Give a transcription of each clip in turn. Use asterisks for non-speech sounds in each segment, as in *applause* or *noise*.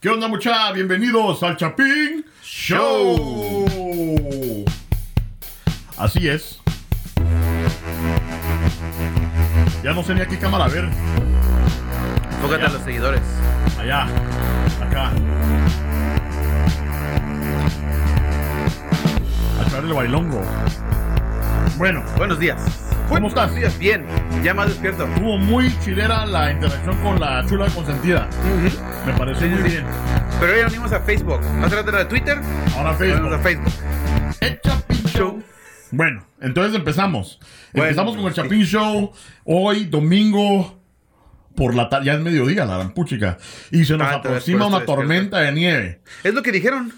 ¿Qué onda, mucha? Bienvenidos al Chapín Show. Así es. Ya no sé ni a qué cámara ver. Enfócate a los seguidores. Allá. Acá. A el bailongo. Bueno, Buenos días. ¿Cómo estás? Días, bien. Ya más despierto. estuvo muy chilera la interacción con la chula consentida. Me pareció Sí, muy sí, bien. Pero hoy unimos a Facebook. Rato era de Twitter. Ahora nos a Facebook. Facebook. El Chapín Show. Bueno, entonces empezamos. Bueno, empezamos con el sí. Chapín Show. Hoy, domingo, por la tarde. Ya es mediodía, la rampuchica. Y se nos Ah, aproxima una tormenta de nieve. Es lo que dijeron.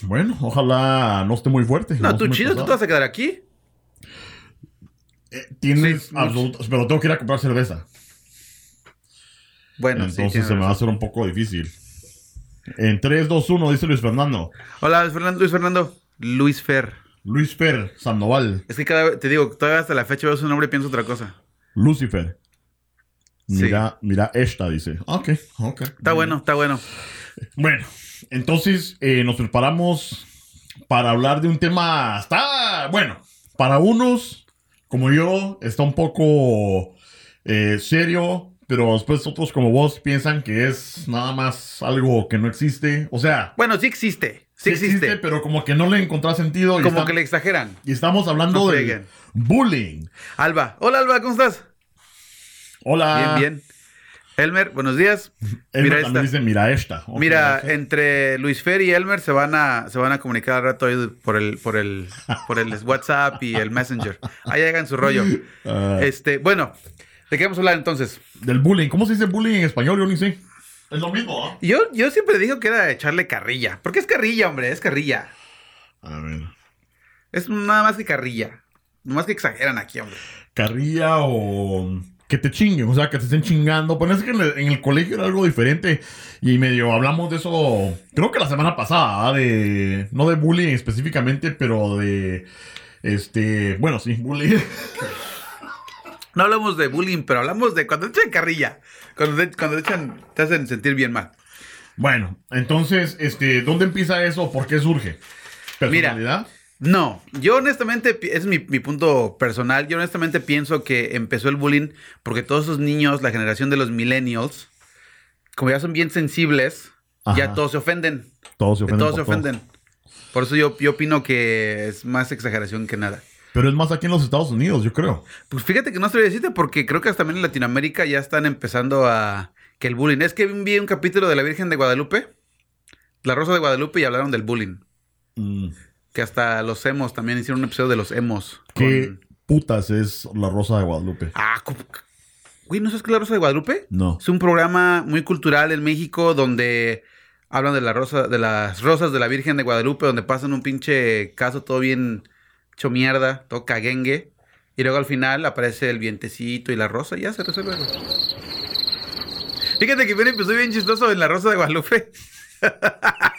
Bueno, ojalá no esté muy fuerte. No, tú chido, tú te vas a quedar aquí. Eh, Tienes Sí, absoluto- Pero tengo que ir a comprar cerveza. Bueno, sí, Entonces se me va a hacer un poco difícil. En 3, 2, 1, dice Luis Fernando. Hola, Luis Fernando. Luis Fernando. Luis Fer. Luis Fer, Sandoval, Es que cada vez, te digo, todavía hasta la fecha veo su nombre y pienso otra cosa. Lucifer. Sí. Mira, mira esta, dice. Ok, ok. Está bueno, está bueno. Bueno, entonces eh, nos preparamos para hablar de un tema. Está bueno. Para unos, como yo, está un poco eh, serio, pero después otros, como vos, piensan que es nada más algo que no existe. O sea, Bueno, sí existe. Sí, existe. pero como que no le encontrás sentido. Y, Como estam- que le exageran. y estamos hablando No de bullying. Alba. Hola, Alba, ¿cómo estás? Hola. Bien, bien. Elmer, buenos días. Él Mira también esta. dice, mira esta. Mira, entre Luis Fer y Elmer se van a se van a comunicar al rato ahí por el por el por el *laughs* WhatsApp y el Messenger. Ahí hagan su rollo. Ah, Este, bueno, ¿de qué vamos a hablar entonces? del bullying. ¿Cómo se dice bullying en español? Yo ni sé. Es lo mismo, ¿ah? Yo yo siempre digo que era echarle carrilla, porque es carrilla, hombre, es carrilla. A ver. Es nada más que carrilla. Nomás que exageran aquí, hombre. Carrilla o que te chinguen, o sea, que te estén chingando. Es que en el, en el colegio era algo diferente y medio hablamos de eso, creo que la semana pasada, ¿ah? de no de bullying específicamente, pero de este, bueno, sí, bullying. *laughs* No hablamos de bullying, pero hablamos de cuando te echan carrilla. Cuando te, cuando te echan, te hacen sentir bien mal. bueno, entonces, este, ¿dónde empieza eso? ¿Por qué surge? Mira. No, yo honestamente, es mi, mi punto personal, yo honestamente pienso que empezó el bullying porque todos esos niños, la generación de los millennials, como ya son bien sensibles, ya todos se ofenden. Todos se de ofenden. todos se por todo. ofenden. Por eso yo, yo opino que es más exageración que nada. Pero es más aquí en los Estados Unidos, yo creo. Pues fíjate que no estoy decirte porque creo que hasta también en Latinoamérica ya están empezando a... que el bullying... Es que vi un capítulo de la Virgen de Guadalupe, la Rosa de Guadalupe, y hablaron del bullying. Mm. Que hasta los emos también hicieron un episodio de los emos. ¿Qué con- putas es la Rosa de Guadalupe? Ah, ¿cómo? güey, ¿no sabes qué es la Rosa de Guadalupe? No. Es un programa muy cultural en México donde hablan de la rosa, de las rosas de la Virgen de Guadalupe, donde pasan un pinche caso todo bien hecho mierda, todo caguengue. Y luego al final aparece el vientecito y la rosa y ya se resuelve. Fíjate que viene empezó bien chistoso en la Rosa de Guadalupe. *laughs*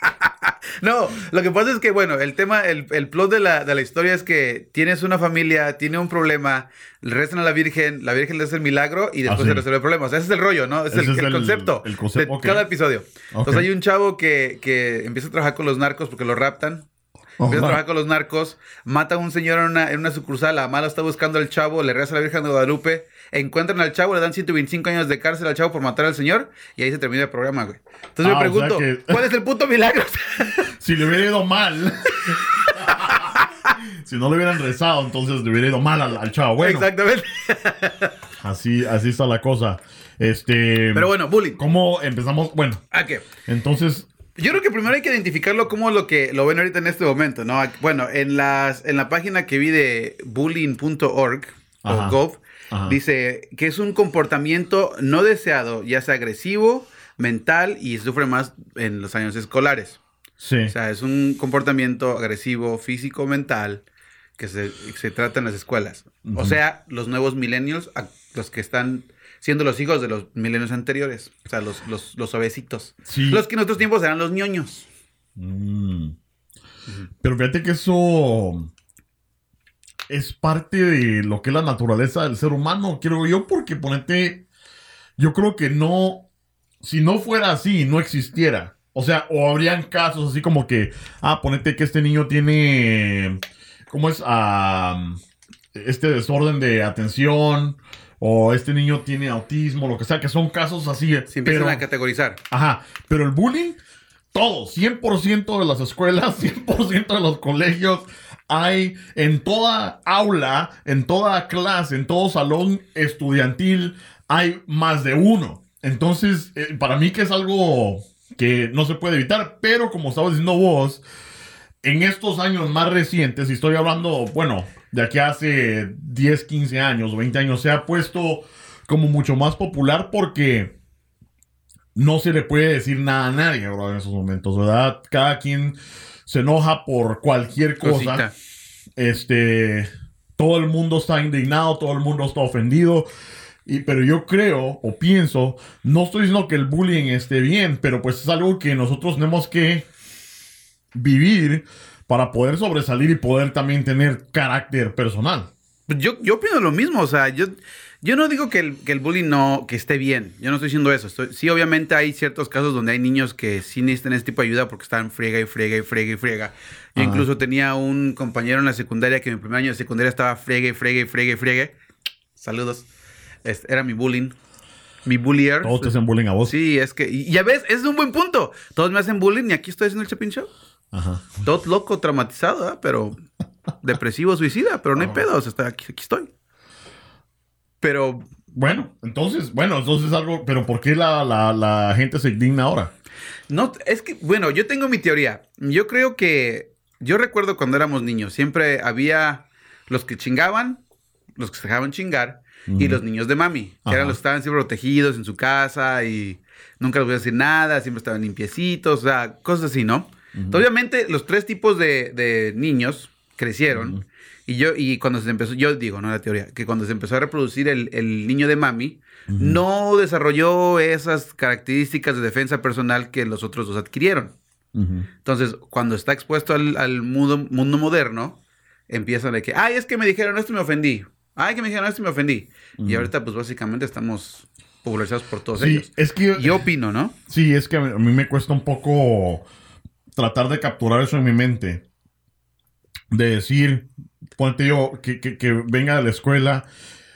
No, lo que pasa es que, bueno, el tema, el, el plot de la, de la historia es que tienes una familia, tiene un problema, le rezan a la Virgen, la Virgen le hace el milagro y después Ah, sí. se resuelve el problema. O sea, ese es el rollo, ¿no? Es el, es el concepto, el concepto, de cada episodio. Entonces hay un chavo que, que empieza a trabajar con los narcos porque lo raptan. Empieza a trabajar con los narcos, mata a un señor en una, en una sucursal, la mala está buscando al chavo, le reza a la Virgen de Guadalupe, encuentran al chavo, le dan 125 años de cárcel al chavo por matar al señor y ahí se termina el programa, güey. Entonces Ah, me o sea pregunto, que- *laughs* ¿cuál es el puto milagro? *laughs* Si le hubiera ido mal. *laughs* si no le hubieran rezado, entonces le hubiera ido mal al, al chavo. Bueno, Exactamente. así, así está la cosa. Este. Pero bueno, bullying. ¿Cómo empezamos? Bueno, ¿A qué? entonces. Yo creo que primero hay que identificarlo como lo que lo ven ahorita en este momento, ¿no? Bueno, en las en la página que vi de bullying.org Ajá. o gov Ajá. dice que es un comportamiento no deseado, ya sea agresivo, mental y sufre más en los años escolares. Sí. O sea, es un comportamiento agresivo, físico, mental que se, se trata en las escuelas. O sea, los nuevos millennials, los que están siendo los hijos de los milenios anteriores. O sea, los, los, los obesitos. Sí. Los que en otros tiempos eran los ñoños. Mm. Pero fíjate que eso es parte de lo que es la naturaleza del ser humano, creo yo, porque ponete, yo creo que no, si no fuera así, no existiera. O sea, o habrían casos así como que, ah, ponete que este niño tiene, ¿cómo es? Ah, este desorden de atención, o este niño tiene autismo, lo que sea, que son casos así. Se empiezan a categorizar. Ajá, pero el bullying, todo, 100% de las escuelas, *laughs* 100% de los colegios, hay en toda aula, en toda clase, en todo salón estudiantil, hay más de uno. Entonces, eh, para mí que es algo que no se puede evitar, pero como estabas diciendo vos, en estos años más recientes, y estoy hablando, bueno, de aquí hace 10, 15 años, 20 años, se ha puesto como mucho más popular porque no se le puede decir nada a nadie en esos momentos, ¿verdad? Cada quien se enoja por cualquier cosa. Este, todo el mundo está indignado, todo el mundo está ofendido. Y, pero yo creo o pienso, no estoy diciendo que el bullying esté bien, pero pues es algo que nosotros tenemos que vivir para poder sobresalir y poder también tener carácter personal. Yo, yo opino lo mismo, o sea, yo, yo no digo que el, que el bullying no, que esté bien, yo no estoy diciendo eso. sí, obviamente hay ciertos casos donde hay niños que sí necesitan este tipo de ayuda porque están friega y friega y friega y friega. Yo incluso tenía un compañero en la secundaria que en mi primer año de secundaria estaba friega y friega y friega y friega. Saludos. Este, era mi bullying. Mi bullier. Todos te hacen bullying a vos. Sí, es que, y ya ves, es un buen punto. Todos me hacen bullying y aquí estoy haciendo el Chapin Show. Ajá. Todo loco, traumatizado, ¿eh? pero depresivo, suicida, pero no hay pedos, está, aquí, aquí estoy. Pero. Bueno, entonces, bueno, entonces algo, pero ¿por qué la, la, la gente se indigna ahora? No, es que, bueno, yo tengo mi teoría. Yo creo que, yo recuerdo cuando éramos niños, siempre había los que chingaban, los que se dejaban chingar, y los niños de mami, que eran los que estaban siempre protegidos en su casa y nunca les voy a decir nada, siempre estaban limpiecitos, o sea, cosas así, ¿no? obviamente, los tres tipos de, niños crecieron. Y yo, y cuando se empezó, yo digo, no la teoría, que cuando se empezó a reproducir el, niño de mami, no desarrolló esas características de defensa personal que los otros dos adquirieron. Entonces, cuando está expuesto al, mundo, mundo moderno, empiezan de que, ay, es que me dijeron esto y me ofendí. Ay, que me dijeron esto y me ofendí. Y ahorita, pues básicamente estamos popularizados por todos sí, ellos. Es que, yo opino, ¿no? Sí, es que a mí me cuesta un poco tratar de capturar eso en mi mente. De decir, ponte yo, que, que, venga de la escuela.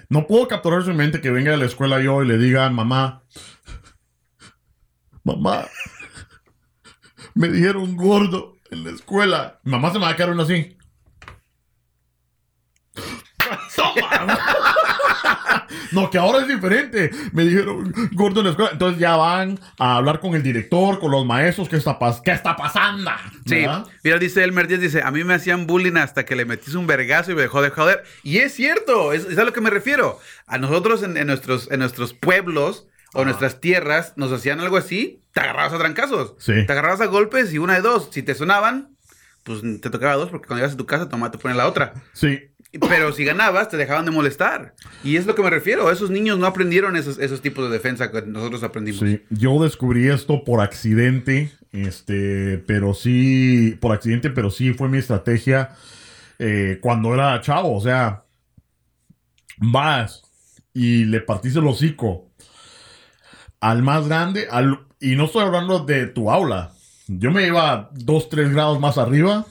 No puedo capturar mi mente que venga de la escuela yo y le diga, mamá, mamá, me dijeron gordo en la escuela. mamá se me va a quedar así. No, que ahora es diferente. Me dijeron, gordo en la escuela. Entonces ya van a hablar con el director, con los maestros. ¿Qué está, ¿qué está pasando? Sí. Mira, dice Elmer Díaz, dice, a mí me hacían bullying hasta que le metís un vergazo y me dejó de joder. Y es cierto, es, a lo que me refiero. A nosotros en, nuestros, en nuestros pueblos o nuestras tierras nos hacían algo así, te agarrabas a trancazos. Sí. Te agarrabas a golpes y una de dos. Si te sonaban, pues te tocaba dos porque cuando llegas a tu casa, toma, te ponen la otra. Sí. Pero si ganabas, te dejaban de molestar. Y es lo que me refiero. Esos niños no aprendieron esos, tipos de defensa que nosotros aprendimos. Yo descubrí esto por accidente. Este, pero sí, por accidente, pero sí fue mi estrategia eh, cuando era chavo. O sea, vas y le partiste el hocico al más grande, al, y no estoy hablando de tu aula. Yo me iba dos, tres grados más arriba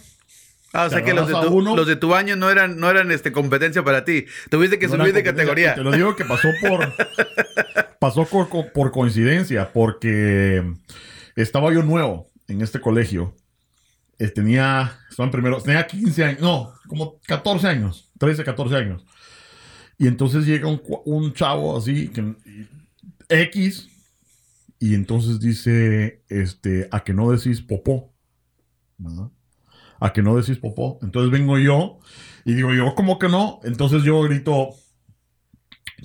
Ah, o sea que los de, tu, los de, tu, año no eran, no eran este, competencia para ti. Tuviste que subir de categoría. Te lo digo que pasó por. *laughs* pasó por, coincidencia, porque estaba yo nuevo en este colegio. Eh, tenía. Estaba en primero. Tenía 15 años. No, como 14 años. 13, 14 años. Y entonces llega un, un chavo así, que, X, y entonces dice, este, a que no decís popó. ¿no? A que no decís popó. Entonces vengo yo y digo yo, ¿cómo que no? Entonces yo grito,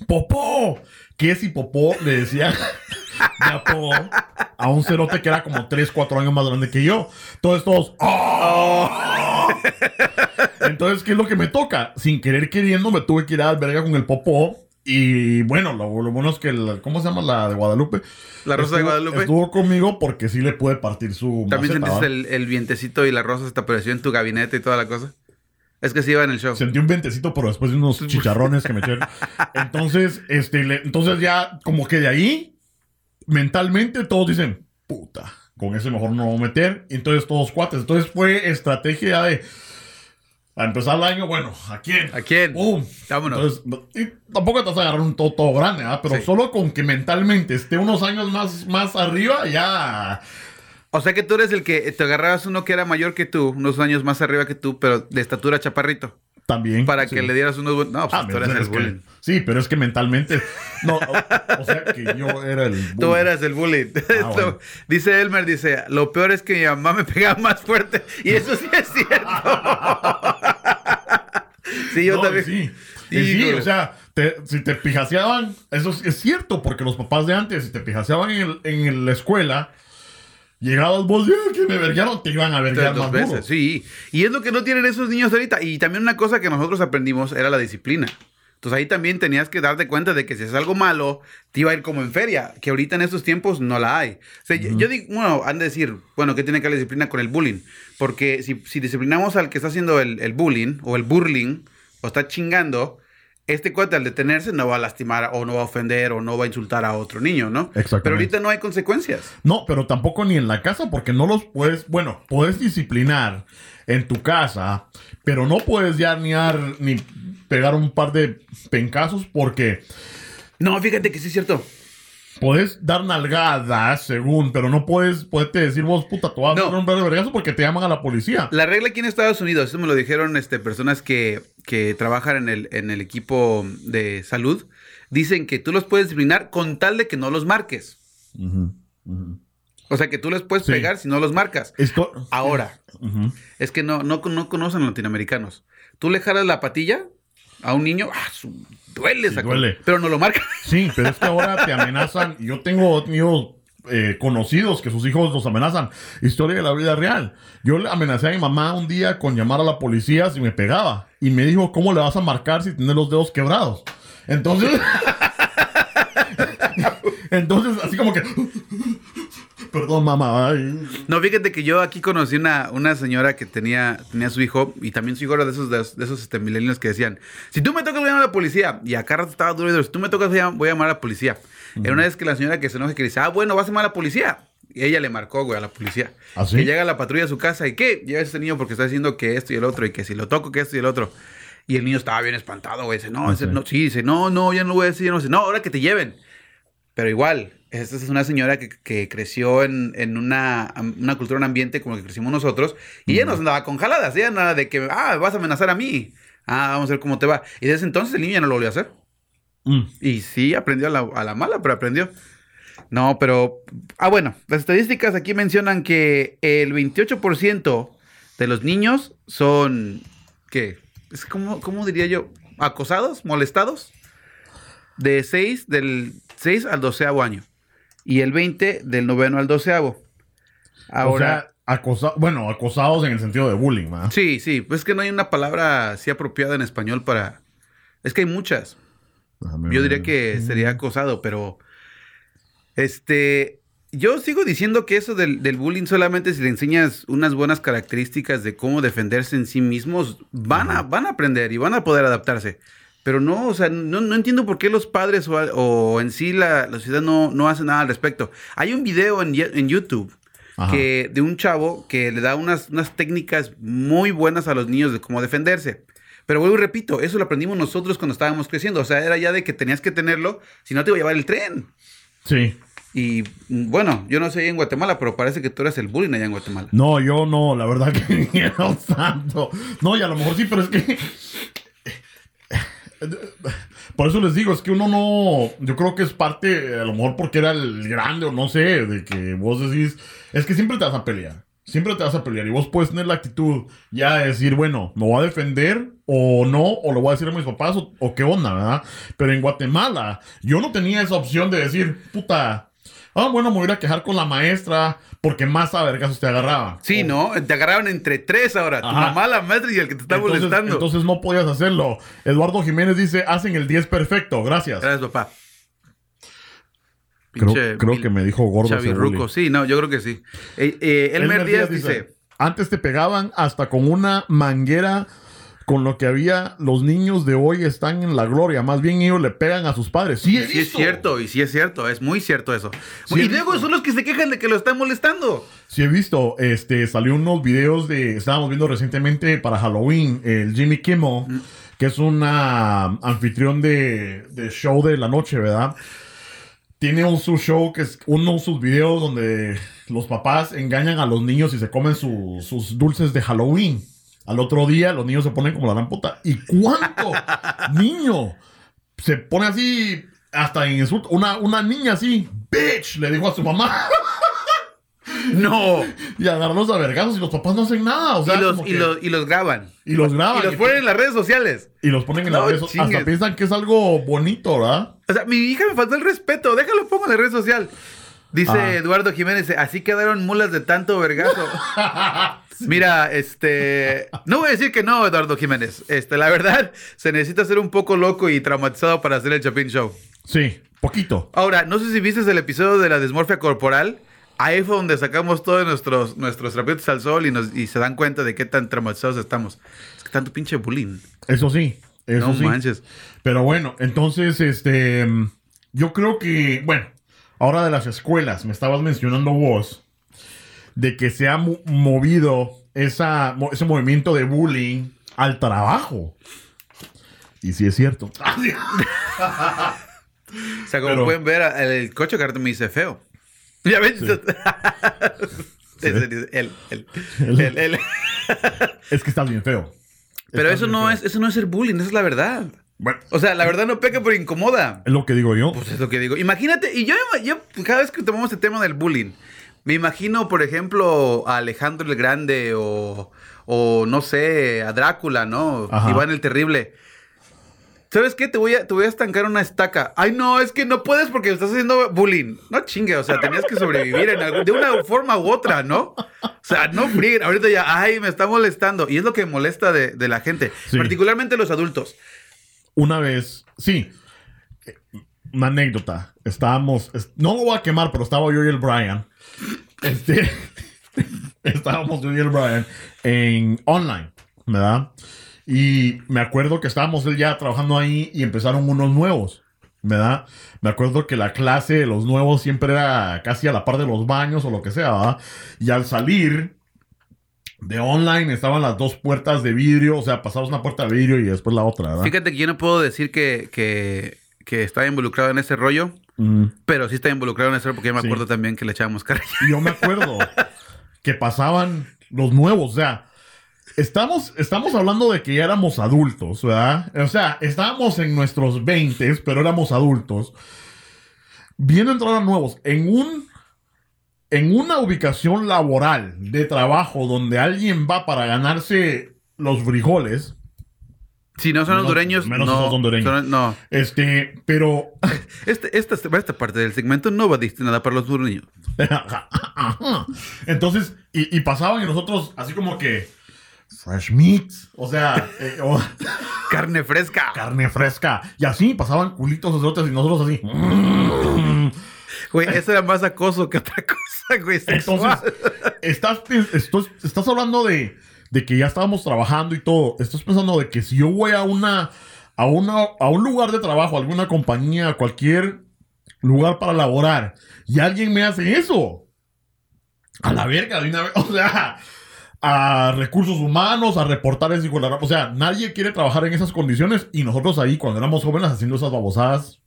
popó. ¿Qué si popó le decía *laughs* a un cerote que era como 3, 4 años más grande que yo? Entonces todos, ¡Oh! Entonces, ¿qué es lo que me toca? Sin querer queriendo, me tuve que ir a verga con el popó. Y bueno, lo, bueno es que, ¿cómo se llama la de Guadalupe? La rosa de Guadalupe. Estuvo conmigo porque sí le puede partir su. ¿También sentiste el, vientecito y la rosa se te apareció en tu gabinete y toda la cosa? Es que sí iba en el show. Sentí un vientecito, pero después de unos *laughs* chicharrones que me echaron. Entonces, este, entonces ya, como que de ahí, mentalmente todos dicen, puta, con ese mejor no voy a meter. Entonces todos cuates. Entonces fue estrategia de... A empezar el año, bueno, ¿a quién? ¿A quién? ¡Pum! Vámonos. Entonces, y tampoco te vas a agarrar un todo, todo grande, ¿verdad? Pero Sí. solo con que mentalmente esté unos años más, más arriba, ya... O sea que tú eres el que te agarrabas uno que era mayor que tú, unos años más arriba que tú, pero de estatura chaparrito. También. Para sí. que le dieras unos... buen- No, pues Ah, tú eres es el que- bullying. sí, pero es que mentalmente. No, o, o sea que yo era el. *laughs* Tú bullying. eras el bullying. Ah, *laughs* bueno. Dice Elmer, dice, lo peor es que mi mamá me *laughs* pegaba más fuerte. Y eso sí es cierto. sí, yo No, también. Sí, Y sí, o sea, te- si te pijaseaban, eso es, es cierto, porque los papás de antes, si te pijaseaban en, el- en la escuela, llegabas vos, "Ah, que me verguearon, te iban a verguear más veces, duro. sí. Y es lo que no tienen esos niños ahorita. Y también una cosa que nosotros aprendimos era la disciplina. Entonces ahí también tenías que darte cuenta de que si es algo malo, te iba a ir como en feria, que ahorita en estos tiempos no la hay. O sea, yo- yo digo, bueno, han de decir, bueno, ¿qué tiene que ver la disciplina con el bullying? Porque si, si disciplinamos al que está haciendo el, el bullying o el burling o está chingando, este cuate al detenerse no va a lastimar o no va a ofender o no va a insultar a otro niño, ¿no? Exactamente. Pero ahorita no hay consecuencias. No, pero tampoco ni en la casa, porque no los puedes, bueno, puedes disciplinar en tu casa, pero no puedes ya ni, dar- ni pegar un par de pencazos porque No, fíjate que sí es cierto. Puedes dar nalgadas, según, pero no puedes, puedes decir vos, puta, tú vas No. a un de vergazo porque te llaman a la policía. La regla aquí en Estados Unidos, eso me lo dijeron este, personas que, que trabajan en el, en el equipo de salud, dicen que tú los puedes disciplinar con tal de que no los marques. O sea, que tú les puedes Sí. pegar si no los marcas. Esto. Ahora, es que no, no, no conocen a latinoamericanos. Tú le jalas la patilla a un niño, ah, su- duele, Sí, saco, duele. pero no lo marca. *laughs* Sí, pero es que ahora te amenazan. Yo tengo tenido eh, conocidos que sus hijos los amenazan. Historia de la vida real. Yo le amenacé a mi mamá un día con llamar a la policía si me pegaba. Y me dijo, ¿cómo le vas a marcar si tienes los dedos quebrados? Entonces... *laughs* Entonces, así como que... *laughs* Perdón, mamá. ay. No, fíjate que yo aquí conocí una, una señora que tenía, tenía su hijo y también su hijo era de esos, de, esos- de esos este, millennials que decían, si tú me tocas voy a llamar a la policía. Y acá estaba duro y duro, si tú me tocas voy a, voy a llamar a la policía. Era una vez que la señora que se enoja que dice, ah, bueno, vas a llamar a la policía. Y ella le marcó, güey, a la policía. ¿Ah, sí? Que llega la patrulla a su casa y ¿qué? Lleva a ese niño porque está diciendo que esto y el otro y que si lo toco que esto y el otro. Y el niño estaba bien espantado, güey. Dice, no, Ah, ese no, sí, dice, no, no, ya no voy a decir, ya no sé, no, ahora que te lleven. Pero igual, esta es una señora que, que creció en, en una, una cultura, un ambiente como el que crecimos nosotros, y ella nos andaba con jaladas, ella nada de que, ah, vas a amenazar a mí, ah, vamos a ver cómo te va. Y desde entonces el niño ya no lo volvió a hacer. Mm. Y sí, aprendió a la, a la mala, pero aprendió. No, pero, ah, bueno, las estadísticas aquí mencionan que el 28% de los niños son, ¿qué? Es como, ¿cómo diría yo? ¿Acosados? ¿Molestados? De 6, del 6 al 12 año. Y el 20 del noveno al 12 o Ahora, sea, acosa- bueno, acosados en el sentido de bullying, ¿verdad? sí, sí, pues es que no hay una palabra así apropiada en español para... Es que hay muchas. Déjame Yo ver. diría que sería acosado, pero... Este... Yo sigo diciendo que eso del, del bullying solamente si le enseñas unas buenas características de cómo defenderse en sí mismos, van a, van a aprender y van a poder adaptarse. Pero no, o sea, no, no entiendo por qué los padres o, o en sí la, la sociedad no, no hacen nada al respecto. Hay un video en, en YouTube Ajá. que, de un chavo que le da unas, unas técnicas muy buenas a los niños de cómo defenderse. Pero vuelvo y repito, eso lo aprendimos nosotros cuando estábamos creciendo. O sea, era ya de que tenías que tenerlo, si no te iba a llevar el tren. Sí. Y bueno, yo no sé en Guatemala, pero parece que tú eres el bullying allá en Guatemala. No, yo no, la verdad *laughs* que ni era santo. No, y a lo mejor sí, pero es que. Por eso les digo, es que uno no. Yo creo que es parte, a lo mejor porque era el grande o no sé, de que vos decís. Es que siempre te vas a pelear. Siempre te vas a pelear. Y vos puedes tener la actitud ya de decir, bueno, me voy a defender o no, o lo voy a decir a mis papás o, o qué onda, ¿verdad? Pero en Guatemala, yo no tenía esa opción de decir, puta. Ah, bueno, me voy a quejar con la maestra porque más a te agarraban. Sí, O- ¿no? Te agarraron entre tres ahora. Tu Ajá. mamá, la maestra y el que te está entonces, molestando. entonces no podías hacerlo. Eduardo Jiménez dice, hacen el 10 perfecto, gracias. Gracias, papá. Creo, Pinche creo que me dijo gordo bully. Sí, no, yo creo que sí. Eh, eh, Elmer, Díaz dice, antes te pegaban hasta con una manguera con lo que había, los niños de hoy están en la gloria. Más bien ellos le pegan a sus padres. Sí, es cierto, y sí es cierto, es muy cierto eso. Sí, y luego son los que se quejan de que lo están molestando. Sí he visto, este, salió unos videos de, estábamos viendo recientemente para Halloween, el Jimmy Kimmel, que es una anfitrión de, de show de la noche, ¿verdad? Tiene un su show que es uno de sus videos donde los papás engañan a los niños y se comen su- sus dulces de Halloween. Al otro día los niños se ponen como la gran puta. ¿Y cuánto *laughs* niño se pone así hasta en insulto? Una, una niña así, bitch, le dijo a su mamá. *laughs* No. Y agarrarlos a vergazos y los papás no hacen nada. O sea, y, los, y, los, y los graban. y los graban. Y los ponen en las redes sociales. y los ponen en No las redes sociales. Hasta piensan que es algo bonito, ¿verdad? O sea, mi hija me faltó el respeto. Déjalo pongo en la red social. Dice Ah. Eduardo Jiménez, así quedaron mulas de tanto vergazo. *laughs* *laughs* Mira, este. No voy a decir que no, Eduardo Jiménez. Este, la verdad, se necesita ser un poco loco y traumatizado para hacer el Chapin Show. Sí, poquito. Ahora, no sé si viste el episodio de la desmorfia corporal. Ahí fue donde sacamos todos nuestros, nuestros trapitos al sol y, nos, y se dan cuenta de qué tan traumatizados estamos. Es que tanto pinche bullying. Eso sí. Eso no sí. manches. Pero bueno, entonces, este. Yo creo que. Bueno, ahora de las escuelas, me estabas mencionando vos. De que se ha mo- movido esa, ese movimiento de bullying al trabajo. Y sí es cierto. *laughs* O sea, como Pero- pueden ver, el coche que ahorita me dice feo. *laughs* Ya ven. Él, Él. él, él. es que estás bien feo. Pero eso no feo. es, eso no es ser bullying, esa es la verdad. Bueno, O sea, la verdad no peca por incomoda. es lo que digo yo. Pues es lo que digo. Imagínate, y yo, yo cada vez que tomamos el tema del bullying, me imagino, por ejemplo, a Alejandro el Grande o, o no sé, a Drácula, ¿no? Ajá. Iván el Terrible. ¿Sabes qué? Te voy, a, te voy a estancar una estaca. Ay, no, es que no puedes porque estás haciendo bullying. No chingue, o sea, tenías que sobrevivir en de una forma u otra, ¿no? O sea, no fríen. Ahorita ya, ay, me está molestando. Y es lo que molesta de, de la gente, Sí. particularmente los adultos. Una vez, sí, una anécdota. Estábamos, es- no lo voy a quemar, pero estaba yo y el Brian. Este, *laughs* estábamos yo y el Brian en online, ¿verdad? Y me acuerdo que estábamos él ya trabajando ahí y empezaron unos nuevos, ¿verdad? Me acuerdo que la clase de los nuevos siempre era casi a la par de los baños o lo que sea, ¿verdad? Y al salir de online estaban las dos puertas de vidrio, o sea, pasabas una puerta de vidrio y después la otra, ¿verdad? Fíjate que yo no puedo decir que, que, que estaba involucrado en ese rollo, Mm. pero sí está involucrado en rollo porque yo me Sí. acuerdo también que le echábamos carrilla. Yo me acuerdo que pasaban los nuevos, o sea, estamos, estamos hablando de que ya éramos adultos, ¿verdad? O sea, estábamos en nuestros 20, pero éramos adultos. Viendo entrar a nuevos en un en una ubicación laboral de trabajo donde alguien va para ganarse los frijoles, Si no son Menos- hondureños, menos no. son hondureños. son- no. este, pero *laughs* Este, esta, esta parte del segmento no va destinada para los hondureños. *laughs* Entonces, y, y pasaban y nosotros así como que fresh meat, o sea, eh, *laughs* Carne fresca. carne fresca. Y así pasaban culitos otros y nosotros así. Güey, eso era más acoso que otra cosa, güey. Sexual. Entonces, estás, estás, estás hablando de, de que ya estábamos trabajando y todo. Estás pensando de que si yo voy a una, a una, a un lugar de trabajo, a alguna compañía, a cualquier lugar para laborar, y alguien me hace eso. A la verga, de una vez. *laughs* O sea, a recursos humanos, a reportar ese O sea, nadie quiere trabajar en esas condiciones y nosotros ahí, cuando éramos jóvenes, haciendo esas babosadas.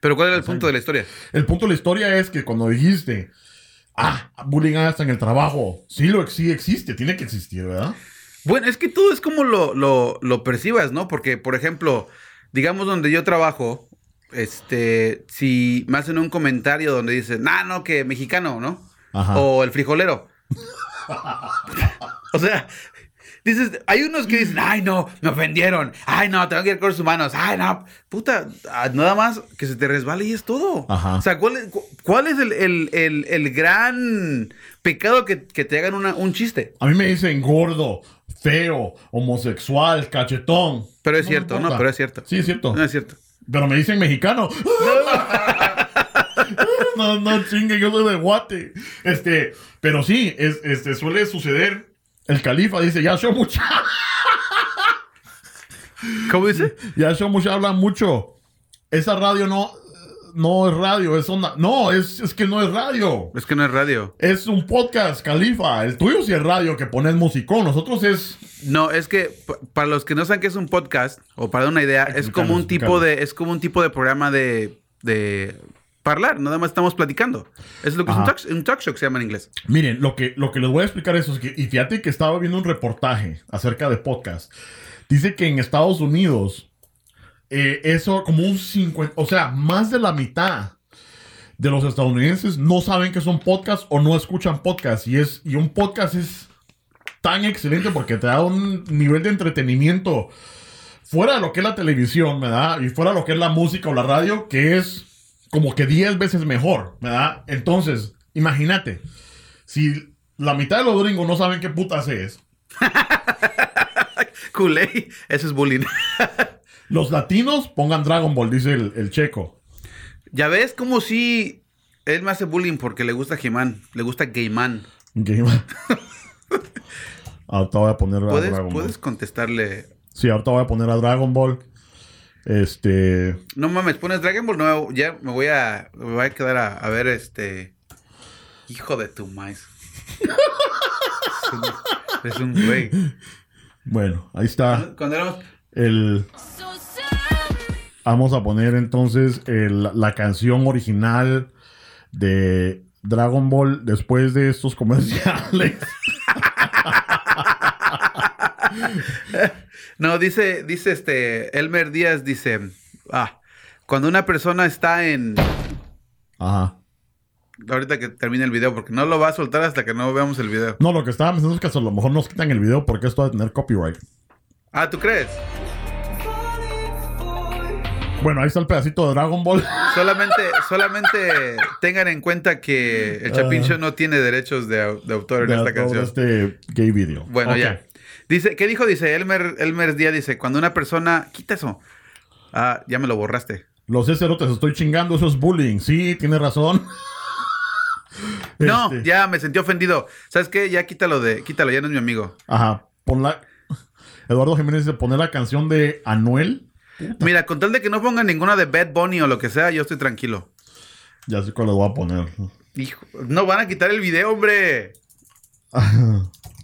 Pero ¿cuál era el punto de la historia? El punto de la historia es que cuando dijiste, ah, bullying hasta en el trabajo, sí lo sí existe, tiene que existir, ¿verdad? Bueno, es que todo es como lo, lo, lo percibas, ¿no? Porque, por ejemplo, digamos donde yo trabajo, este, si me hacen un comentario donde dicen, nah, no, que mexicano, ¿no? Ajá. O el frijolero. *laughs* o sea, dices, hay unos que dicen, ay, no, me ofendieron. Ay, no, tengo que ir con los humanos. Ay, no, puta, ah, nada más que se te resbale y es todo. Ajá. O sea, ¿cuál es, cu- cuál es el, el- el- el gran pecado que, que te hagan una- un chiste? A mí me dicen gordo, feo, homosexual, cachetón. Pero es cierto, no, pero es cierto. Sí, es cierto. No es cierto. Pero me dicen mexicano. *laughs* *laughs* no, no, chingue, yo soy de Guate. Este, pero sí, es, este, suele suceder. El califa dice, ya soy mucha. ¿Cómo dice? Ya Shomush habla mucho. Esa radio no, no es radio, es onda. No, es, es que no es radio. Es que no es radio. Es un podcast, Califa. El tuyo sí es radio que pones musicón. Nosotros es. No, es que pa- para los que no saben qué es un podcast, o para dar una idea, es como un tipo de, es como un tipo de programa de, de hablar, nada más estamos platicando. Es lo que es un talk, un talk show que se llama en inglés. Miren, lo que, lo que les voy a explicar eso es que. Y fíjate que estaba viendo un reportaje acerca de podcast. Dice que en Estados Unidos. eh, eso, como un 50. O sea, más de la mitad de los estadounidenses no saben que son podcasts o no escuchan podcasts. Y, es, y un podcast es tan excelente porque te da un nivel de entretenimiento fuera de lo que es la televisión, ¿verdad? Y fuera de lo que es la música o la radio, que es como que 10 veces mejor, ¿verdad? Entonces, imagínate, si la mitad de los gringos no saben qué putas es, *laughs* Kool-Aid, eso es bullying. *laughs* los latinos pongan Dragon Ball, dice el, el checo. ya ves como si él me hace bullying porque le gusta He-Man, le gusta Gayman. Game- *laughs* ahorita voy a poner a ¿Puedes, Dragon puedes Ball. contestarle. Sí, ahorita voy a poner a Dragon Ball. Este. No mames, pones Dragon Ball, no, ya me voy a, me voy a quedar a, a ver este. Hijo de tu maíz. es un, es un güey. Bueno, ahí está. Cuando éramos. El. Vamos a poner entonces el- la canción original de Dragon Ball después de estos comerciales. *laughs* No, dice, dice este, Elmer Díaz dice, ah, cuando una persona está en, Ajá. ahorita que termine el video, porque no lo va a soltar hasta que no veamos el video. No, lo que estaba pensando es que a lo mejor nos quitan el video porque esto va a tener copyright. Ah, ¿tú crees? Bueno, ahí está el pedacito de Dragon Ball. *laughs* Solamente, solamente tengan en cuenta que el Chapin Show no tiene derechos de, au- de autor en de esta canción. este gay video. Bueno, ya. Dice, ¿qué dijo? Dice, Elmer, Elmer Díaz dice, cuando una persona, quita eso. Ah, ya me lo borraste. Los cerotes estoy chingando, eso es bullying. Sí, tiene razón. *laughs* No, Este, ya me sentí ofendido. ¿Sabes qué? Ya quítalo de, quítalo, ya no es mi amigo. Ajá. Pon la... Eduardo Jiménez dice poner la canción de Anuel. Mira, con tal de que no pongan ninguna de Bad Bunny o lo que sea, yo estoy tranquilo. Ya sé cuál le voy a poner. Hijo, no van a quitar el video, hombre. *laughs*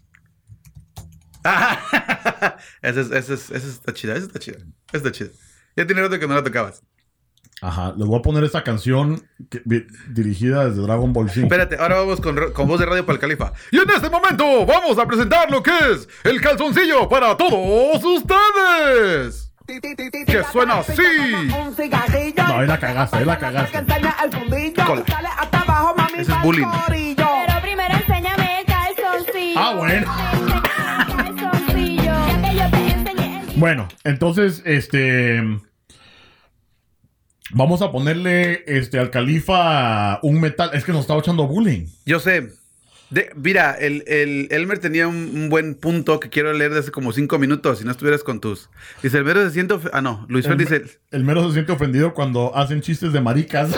*laughs* ese, es, ese, es, ese está chida, ese está chida. Ese está chida. Ya tiene rato que no la tocabas. Ajá. Les voy a poner esta canción que- dirigida desde Dragon Ball Z. Espérate, ahora vamos con, con voz de radio para el califa. Y en este momento vamos a presentar lo que es el calzoncillo para todos ustedes. Que suena así. No, ahí la cagaste, ahí la cagaste. Cola. Ese es bullying. Pero primero enséñame el calzoncillo. Ah, bueno. Bueno, entonces, este. Vamos a ponerle este, al califa un metal. Es que nos estaba echando bullying. Yo sé. De- mira, el, el Elmer tenía un, un buen punto que quiero leer de hace como cinco minutos, si no estuvieras con tus. Dice, el mero se siente... Ah, no, Luis El, dice, el mero se siente ofendido cuando hacen chistes de maricas.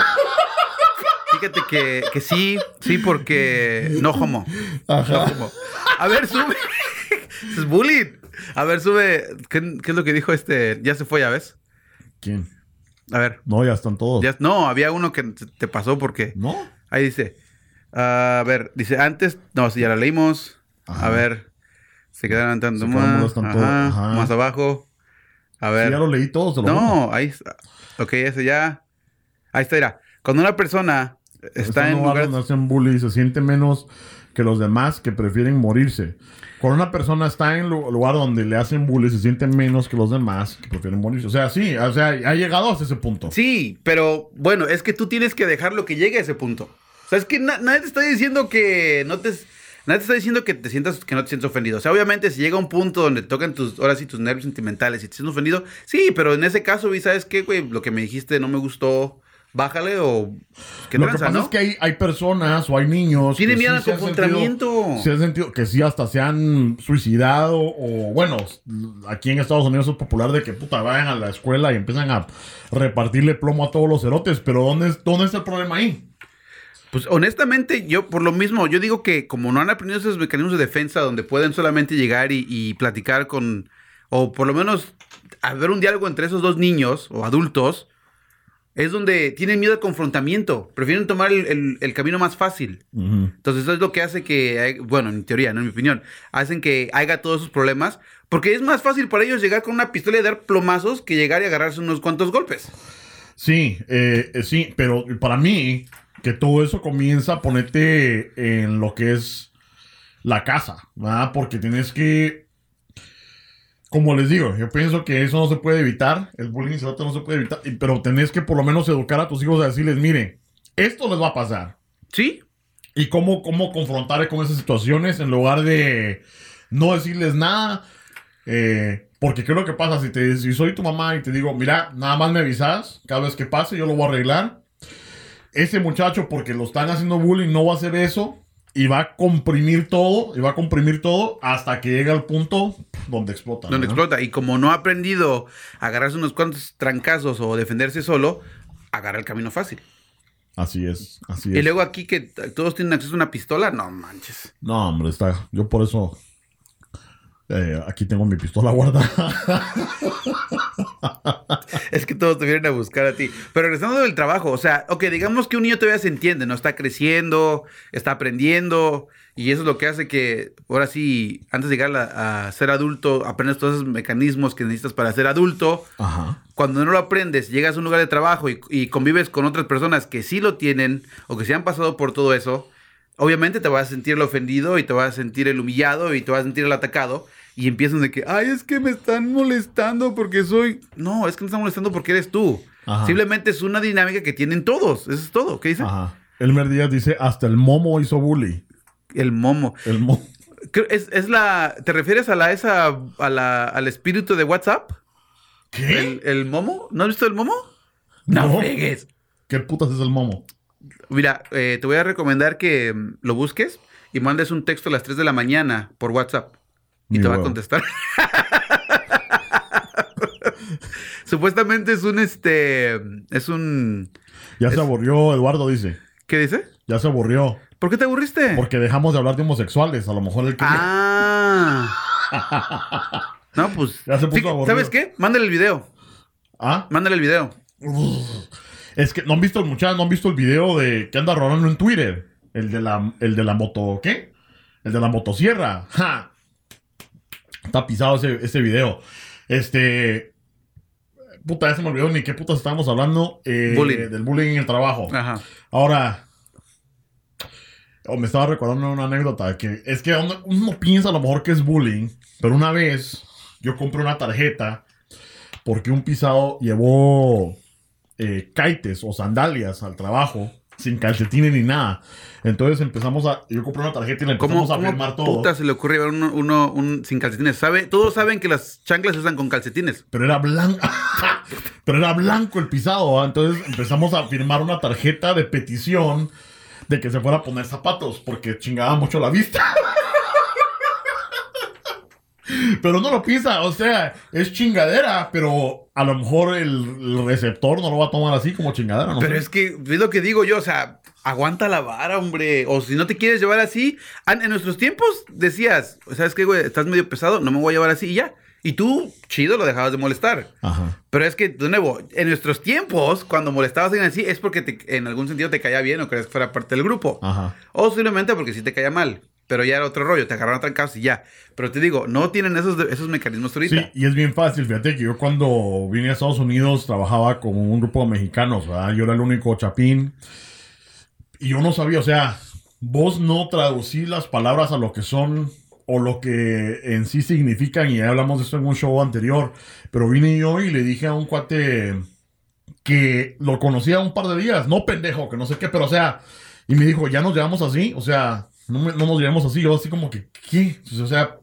*laughs* fíjate que, que sí, sí, porque no homo. No Ajá. homo. A ver, sube. *laughs* Es bullying. A ver, sube. ¿Qué, qué es lo que dijo este? Ya se fue, ya ves. ¿Quién? A ver. No, ya están todos. Ya, no, había uno que te- pasó porque. ¿No? Ahí dice. ah, a ver, dice antes. No, si ya la leímos. Ajá. A ver. Se quedaron tanto Se más. Ajá, ajá. Más abajo. A Sí, ver. ya lo leí todo. se lo no, ahí está. Ok, ese ya. Ahí está, mira. Cuando una persona está en un lugar donde hacen bullying se siente menos que los demás que prefieren morirse. Cuando una persona está en lu- lugar donde le hacen bullying se siente menos que los demás que prefieren morirse. O sea, sí, o sea, ha llegado hasta ese punto. Sí, pero bueno, es que tú tienes que dejar lo que llegue a ese punto. O sea, es que na- nadie te está diciendo que no te... Nadie te está diciendo que te sientas, que no te sientas ofendido. O sea, obviamente, si llega un punto donde tocan tus, ahora sí, tus nervios sentimentales y te sientes ofendido, sí, pero en ese caso, güey, ¿sabes qué, güey? Lo que me dijiste no me gustó, bájale o... ¿Qué Lo que pasa no? es que hay, hay personas o hay niños. Tienen que miedo sí al se han confrontamiento. sentido- Se han sentido que sí hasta se han suicidado o bueno, aquí en Estados Unidos es popular de que puta vayan a la escuela y empiezan a repartirle plomo a todos los cerotes, pero ¿dónde, es- dónde está el problema ahí? Pues honestamente, yo por lo mismo, yo digo que como no han aprendido esos mecanismos de defensa donde pueden solamente llegar y, y platicar con o por lo menos haber un diálogo entre esos dos niños o adultos, es donde tienen miedo al confrontamiento. Prefieren tomar el, el- el camino más fácil. Entonces eso es lo que hace que, hay- bueno, en teoría, no en mi opinión, hacen que haya todos esos problemas, porque es más fácil para ellos llegar con una pistola y dar plomazos que llegar y agarrarse unos cuantos golpes. Sí, eh, eh, sí, pero para mí, que todo eso comienza a ponerte en lo que es la casa, ¿verdad? Porque tienes que, como les digo, yo pienso que eso no se puede evitar, el bullying vato no se puede evitar, pero tenés que por lo menos educar a tus hijos a decirles, miren, esto les va a pasar. ¿Sí? Y cómo, cómo confrontar con esas situaciones en lugar de no decirles nada. eh, porque ¿qué es lo que pasa? Si, te, si soy tu mamá y te digo, mira, nada más me avisas, cada vez que pase yo lo voy a arreglar. Ese muchacho, porque lo están haciendo bullying, no va a hacer eso. Y va a comprimir todo, y va a comprimir todo hasta que llegue al punto donde explota. Donde ¿no? explota. Y como no ha aprendido a agarrarse unos cuantos trancazos o defenderse solo, agarra el camino fácil. Así es, así Y es. luego aquí que todos tienen acceso a una pistola, no manches. No, hombre, está. Yo por eso. eh, aquí tengo mi pistola *laughs* guardada. *laughs* Es que todos te vienen a buscar a ti. Pero regresando del trabajo, o sea, ok, digamos que un niño todavía se entiende, ¿no? Está creciendo, está aprendiendo, y eso es lo que hace que, ahora sí, antes de llegar a, a ser adulto, aprendes todos esos mecanismos que necesitas para ser adulto. Ajá. Cuando no lo aprendes, llegas a un lugar de trabajo y, y convives con otras personas que sí lo tienen o que se han pasado por todo eso, obviamente te vas a sentir el ofendido y te vas a sentir el humillado y te vas a sentir el atacado. Y empiezan de que, ay, es que me están molestando porque soy... No, es que no están molestando porque eres tú. Ajá. Simplemente es una dinámica que tienen todos. Eso es todo. ¿Qué dice? Ajá. Elmer Díaz dice, hasta el momo hizo bully. El momo. El momo. ¿Es, es la... ¿Te refieres a la esa... A la, al espíritu de WhatsApp? ¿Qué? ¿El, el momo? ¿No has visto el momo? No, No. fregues. ¿Qué putas es el momo? Mira, eh, te voy a recomendar que mm, lo busques y mandes un texto a las 3 de la mañana por WhatsApp. Y te va a contestar. *laughs* Supuestamente es un este. Es un. Ya Es- se aburrió, Eduardo dice. ¿Qué dice? Ya se aburrió. ¿Por qué te aburriste? Porque dejamos de hablar de homosexuales. A lo mejor el que... Ah. *laughs* No, pues. Ya se puso sí, aburrido. ¿Sabes qué? Mándale el video. ¿Ah? Mándale el video. Es que no han visto, muchachos, no han visto el video de que anda rodando en Twitter. El de la, el de la moto, ¿qué? El de la motosierra. ¡Ja! Está pisado ese, ese video. Este. Puta, ya se me olvidó ni qué putas estábamos hablando. eh, Bullying. Del bullying en el trabajo. Ajá. Ahora. oh, me estaba recordando una anécdota que es que uno, uno piensa a lo mejor que es bullying, pero una vez yo compré una tarjeta porque un pisado llevó eh, kites o sandalias al trabajo sin calcetines ni nada. Entonces empezamos a. Yo compré una tarjeta y ¿Cómo, empezamos a firmar todo. puta se le ocurre llevar uno, uno- un sin calcetines? ¿Sabe? Todos saben que las chanclas se usan con calcetines. Pero era blanco. *laughs* pero era blanco el pisado. Entonces empezamos a firmar una tarjeta de petición de que se fuera a poner zapatos porque chingaba mucho la vista. *laughs* pero no lo piensa, o sea, es chingadera, pero a lo mejor el, receptor no lo va a tomar así como chingadera, ¿no? Pero sé. es que es lo que digo yo, o sea, aguanta la vara, hombre. O si no te quieres llevar así, en nuestros tiempos decías, ¿sabes qué, güey? Estás medio pesado, no me voy a llevar así y ya. Y tú, chido, lo dejabas de molestar. Ajá. Pero es que, de nuevo, en nuestros tiempos, cuando molestabas a alguien así, es porque te- en algún sentido te caía bien o crees que fuera parte del grupo. Ajá. O simplemente porque sí te caía mal. Pero ya era otro rollo, te agarraron a trancazos y ya. Pero te digo, no tienen esos, esos mecanismos ahorita. Sí, y es bien fácil. Fíjate que yo cuando vine a Estados Unidos trabajaba con un grupo de mexicanos, ¿verdad? Yo era el único chapín. Y yo no sabía, o sea, vos no traducí las palabras a lo que son o lo que en sí significan. Y ya hablamos de esto en un show anterior. Pero vine yo y le dije a un cuate que lo conocía un par de días. No pendejo, que no sé qué, pero o sea, y me dijo, ya nos llevamos así. O sea, no, me- no nos llevamos así. Yo así como que, ¿qué? O sea,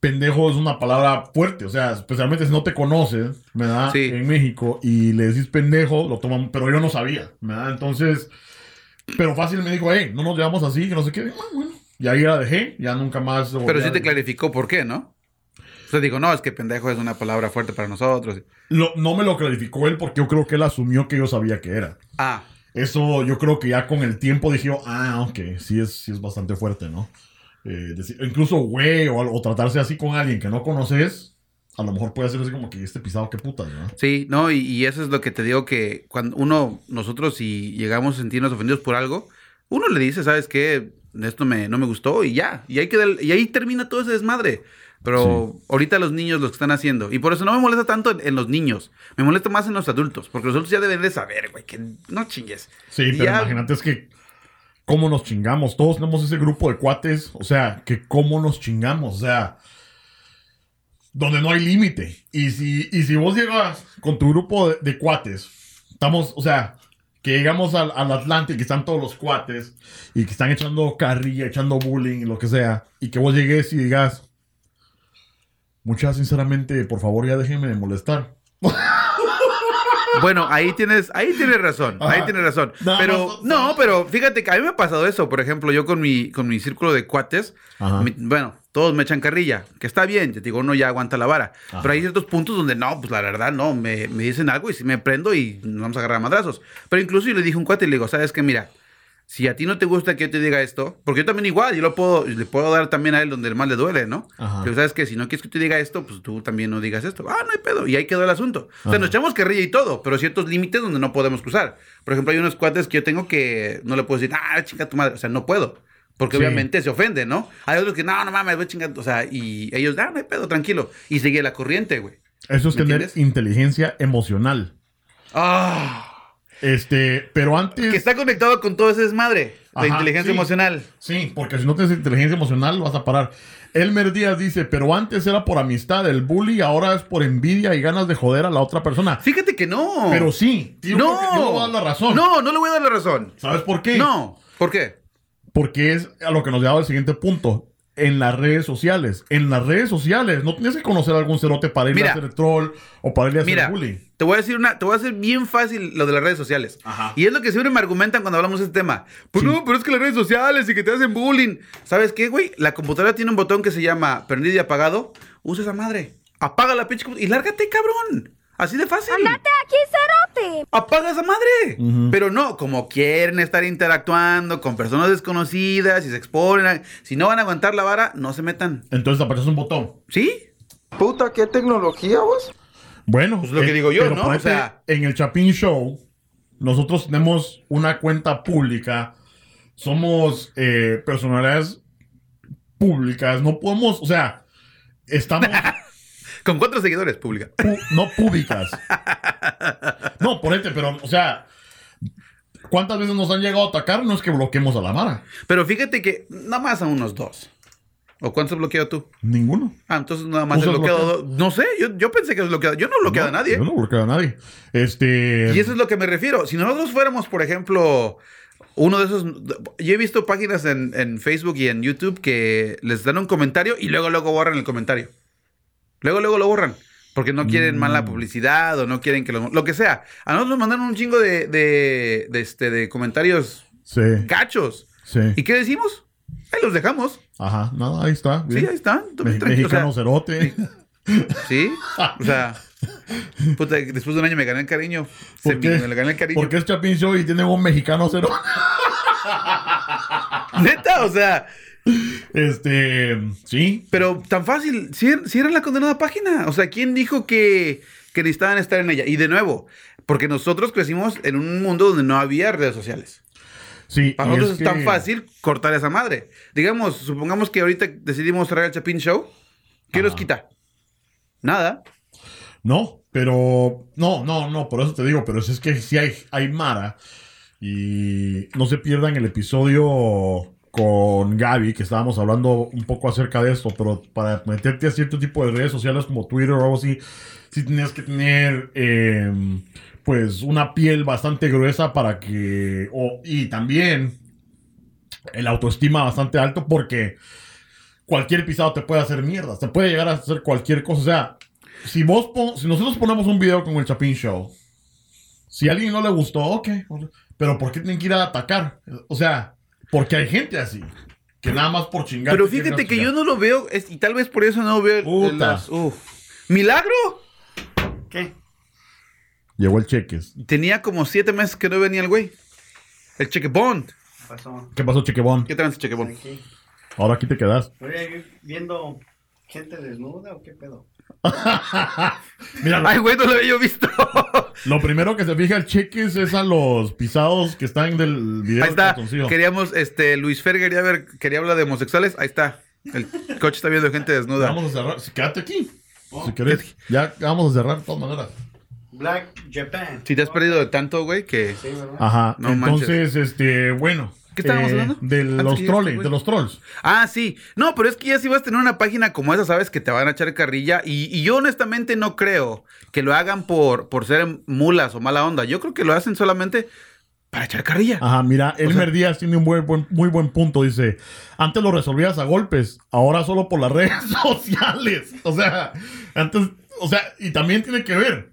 pendejo es una palabra fuerte, o sea, especialmente si no te conoces, ¿verdad? Sí. En México y le decís pendejo, lo toman, pero yo no sabía, ¿verdad? Entonces, pero fácil me dijo, hey, no nos llevamos así, que no sé qué, ah, bueno, y ahí la dejé, ya nunca más. Pero sí te clarificó por qué, ¿no? O sea, digo, no, es que pendejo es una palabra fuerte para nosotros. Lo- no me lo clarificó él porque yo creo que él asumió que yo sabía que era. Ah, Eso yo creo que ya con el tiempo dije, yo, ah, ok, sí es, sí es bastante fuerte, ¿no? Eh, decir- incluso güey o, o tratarse así con alguien que no conoces, a lo mejor puede ser así como que este pisado, qué putas, ¿no? Sí, no, y, y eso es lo que te digo que cuando uno, nosotros si llegamos a sentirnos ofendidos por algo, uno le dice, ¿sabes qué? Esto me, no me gustó y ya. Y el- y ahí termina todo ese desmadre. Pero ahorita los niños lo que están haciendo. Y por eso no me molesta tanto en, en los niños. Me molesta más en los adultos. Porque los adultos ya deben de saber, güey, que no chingues. Sí, pero Ya- imagínate es que cómo nos chingamos. Todos tenemos ese grupo de cuates. O sea, que cómo nos chingamos. O sea, donde no hay límite. Y si, y si vos llegas con tu grupo de, de cuates, estamos, o sea, que llegamos al, al Atlántico y están todos los cuates y que están echando carrilla, echando bullying y lo que sea, y que vos llegues y digas, muchas sinceramente, por favor ya déjenme de molestar. Bueno, ahí tienes, ahí tienes razón, ahí tienes razón. Pero, no, pero fíjate que a mí me ha pasado eso. Por ejemplo, yo con mi, con mi círculo de cuates, mi- bueno, todos me echan carrilla, que está bien, te digo, uno ya aguanta la vara. Ajá. Pero hay ciertos puntos donde no, pues la verdad, no, me, me dicen algo y si me prendo y nos vamos a agarrar a madrazos. Pero incluso yo le dije a un cuate y le digo, ¿sabes qué? Mira, si a ti no te gusta que yo te diga esto, porque yo también igual, yo lo puedo, le puedo dar también a él donde más le duele, ¿no? Ajá. Pero sabes que si no quieres que te diga esto, pues tú también no digas esto. Ah, no hay pedo. Y ahí quedó el asunto. O sea, nos echamos carrilla y todo, pero ciertos límites donde no podemos cruzar. Por ejemplo, hay unos cuates que yo tengo que no le puedo decir, ah, chinga tu madre. O sea, no puedo. Porque Sí. obviamente se ofende, ¿no? Hay otros que, no, no mames, voy a chingar. O sea, y ellos, ah, no hay pedo, tranquilo. Y sigue la corriente, güey. Eso es ¿Me tener entiendes? inteligencia emocional. Ah. Este, pero antes. Que está conectado con todo ese desmadre de inteligencia sí. emocional. Sí, porque si no tienes inteligencia emocional vas a parar. Elmer Díaz dice, pero antes era por amistad, el bully ahora es por envidia y ganas de joder a la otra persona. Fíjate que no. Pero sí, tío, no. creo que yo le voy a dar la razón. No, no le voy a dar la razón. ¿Sabes por qué? No. ¿Por qué? Porque es a lo que nos lleva al siguiente punto. En las redes sociales. En las redes sociales. No tienes que conocer a algún cerote para ir Mira. a hacer el troll o para ir a hacer Mira, bullying. te voy a decir una, te voy a hacer bien fácil lo de las redes sociales. Ajá. Y es lo que siempre me argumentan cuando hablamos de este tema. Pues Sí. no, pero es que las redes sociales y que te hacen bullying. ¿Sabes qué, güey? La computadora tiene un botón que se llama prendido y apagado. Usa esa madre. Apaga la pinche y lárgate, cabrón. Así de fácil. Andate aquí, cerote. Apaga esa madre. Pero no, como quieren estar interactuando con personas desconocidas y se exponen. a- Si no van a aguantar la vara, no se metan. Entonces apretas un botón. ¿Sí? Puta, qué tecnología, vos. Bueno, Pues lo que digo yo, pero ¿no? O sea- en el Chapin Show, nosotros tenemos una cuenta pública, somos eh, personalidades públicas, no podemos, o sea, estamos *laughs* Con cuatro seguidores, pública. pu- no públicas. No, ponete, pero, o sea, ¿cuántas veces nos han llegado a atacar? No es que bloqueemos a la Mara. Pero fíjate que nada más a unos dos. ¿O cuántos has bloqueado tú? Ninguno. Ah, entonces nada más ¿Tú he bloqueado bloqueado? dos. No sé, yo, yo pensé que has bloqueado. Yo no he bloqueado No, a nadie. Yo no bloqueo a nadie. Este. Y eso es lo que me refiero. Si nosotros fuéramos, por ejemplo, uno de esos. Yo he visto páginas en, en Facebook y en YouTube que les dan un comentario y luego, luego borran el comentario. Luego, luego lo borran. Porque no quieren Mm. mala publicidad o no quieren que lo. Lo que sea. A nosotros nos mandaron un chingo de, de, de, este, de comentarios Sí. cachos. Sí. ¿Y qué decimos? Ahí los dejamos. Ajá, nada, ahí está. Sí, ahí están. Me- o sea, Mexicano cerote. Sí, o sea, *laughs* puta, después de un año me gané el cariño. ¿Por Se- qué? Me le gané el cariño. Porque es Chapin Show y tiene un mexicano cero. *laughs* Neta, o sea, Este, sí. pero tan fácil, cier- cierran la condenada página. O sea, ¿quién dijo que, que necesitaban estar en ella? Y de nuevo, porque nosotros crecimos en un mundo donde no había redes sociales. Sí. Para nosotros es tan fácil cortar esa madre. Digamos, supongamos que ahorita decidimos cerrar el Chapin Show. ¿Qué nos Ajá. quita? Nada. No, pero. No, no, no, por eso te digo, pero es, es que sí hay, hay Mara. Y no se pierdan el episodio con Gaby, que estábamos hablando un poco acerca de esto, pero para meterte a cierto tipo de redes sociales como Twitter o algo así, sí tienes que tener. eh, pues una piel bastante gruesa para que. o- y también el autoestima bastante alto porque cualquier pisado te puede hacer mierda, te puede llegar a hacer cualquier cosa. O sea, si vos si nosotros ponemos un video con el Chapin Show, si a alguien no le gustó, ok, pero ¿por qué tienen que ir a atacar? O sea, porque hay gente así, que nada más por chingar. Pero fíjate que yo no lo veo, es- y tal vez por eso no veo el- Puta. las- uf. ¿Milagro? ¿Qué? Llegó el cheques. Tenía como siete meses que no venía el güey. El cheque bond. pasó? ¿Qué pasó, Chequebón? ¿Qué tal ese cheque bond? Aquí. Ahora aquí te quedas. Estoy viendo ¿Gente desnuda o qué pedo? *laughs* Mira, lo, Ay, güey, no lo había yo visto. *laughs* lo primero que se fija el cheques es a los pisados que están del video Ahí está. Queríamos, este, Luis Fer quería ver, quería hablar de homosexuales. Ahí está. El coche está viendo gente desnuda. Vamos a cerrar. Quédate aquí. Si querés. Ya vamos a cerrar de todas maneras. Black Japan. Si te has perdido de tanto, güey, que. Sí, ¿verdad? Ajá. No Entonces, este, bueno. ¿Qué estábamos hablando? De Antes los llegues, de los trolls. Ah, sí. No, pero es que ya si vas a tener una página como esa, sabes que te van a echar carrilla. Y, y yo honestamente no creo que lo hagan por, por ser mulas o mala onda. Yo creo que lo hacen solamente para echar carrilla. Ajá, mira, Elmer Díaz tiene un buen, buen- muy buen punto. Dice, antes lo resolvías a golpes, ahora solo por las *laughs* redes sociales. O sea, antes, o sea, y también tiene que ver.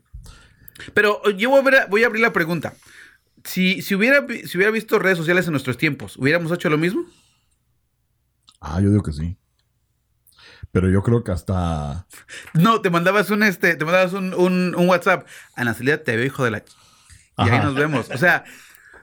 Pero yo voy a, ver- voy a abrir la pregunta. Si, si, hubiera, si hubiera visto redes sociales en nuestros tiempos, ¿hubiéramos hecho lo mismo? Ah, yo digo que sí. Pero yo creo que hasta... No, te mandabas un este, te mandabas un, un, un WhatsApp. Ana Celia te veo, hijo de la. ch-". Y ahí nos vemos. O sea,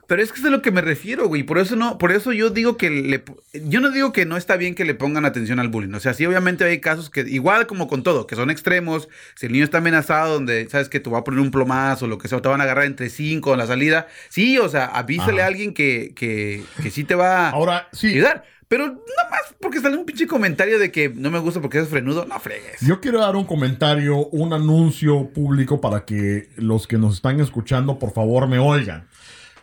pero es que es a lo que me refiero, güey. Por eso no, por eso yo digo que le yo no digo que no está bien que le pongan atención al bullying. O sea, sí, obviamente hay casos que, igual como con todo, que son extremos. Si el niño está amenazado, donde sabes que te va a poner un plomazo o lo que sea, o te van a agarrar entre cinco en la salida. Sí, o sea, avísale Ajá. a alguien que, que, que sí te va Ahora, a sí, ayudar. Pero nada más porque sale un pinche comentario de que no me gusta porque es frenudo, no fregues. yo quiero dar un comentario, un anuncio público para que los que nos están escuchando, por favor, me oigan.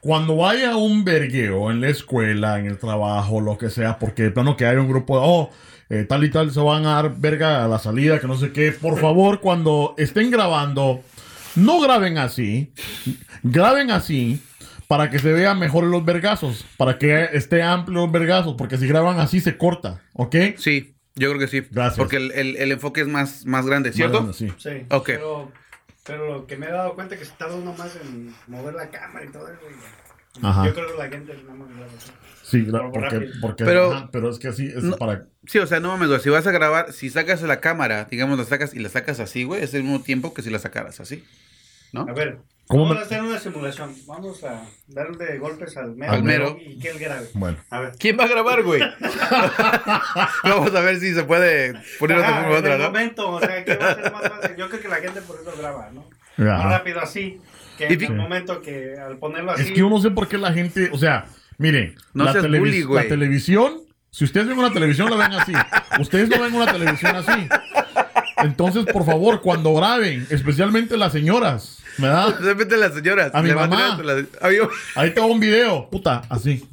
Cuando vaya un vergueo en la escuela, en el trabajo, lo que sea, porque de plano que hay un grupo de, oh, eh, tal y tal se van a dar verga a la salida, que no sé qué, por favor, cuando estén grabando, no graben así, graben así para que se vean mejor los vergazos, para que esté amplio los vergazos, porque si graban así se corta, ¿ok? Sí, yo creo que sí. Gracias. Porque el, el- el enfoque es más, más grande, ¿cierto? Bueno, sí. Sí. Ok. Pero, pero lo que me he dado cuenta es que se tarda uno más en mover la cámara y todo eso. y- Ajá. Yo creo que la gente nada más. Sí, Pero porque, porque Pero- ajá, pero es que así es No. para Sí, o sea, no mames. Si vas a grabar, si sacas la cámara, digamos, la sacas y la sacas así, güey, es el mismo tiempo que si la sacaras así. ¿No? A ver, ¿Cómo vamos me- a hacer una simulación. Vamos a darle golpes al mero, Al mero. y que él grabe. bueno. A ver. ¿Quién va a grabar, güey? *laughs* Vamos a ver si se puede poner otra Ajá, u en otra, el ¿no? momento, o sea, que va a ser más fácil. Yo creo que la gente por eso graba, ¿no? Ajá. Más rápido así. Que en el momento que al ponerlo así. Es que yo no sé por qué la gente, o sea, miren, No la, televis- bully, güey. la televisión, si ustedes ven una televisión, la ven así. Ustedes no ven una televisión así. Entonces, por favor, cuando graben, especialmente las señoras, ¿verdad? *laughs* De repente las señoras. A mi mamá. las- a mi- Ahí tengo un video, puta, así.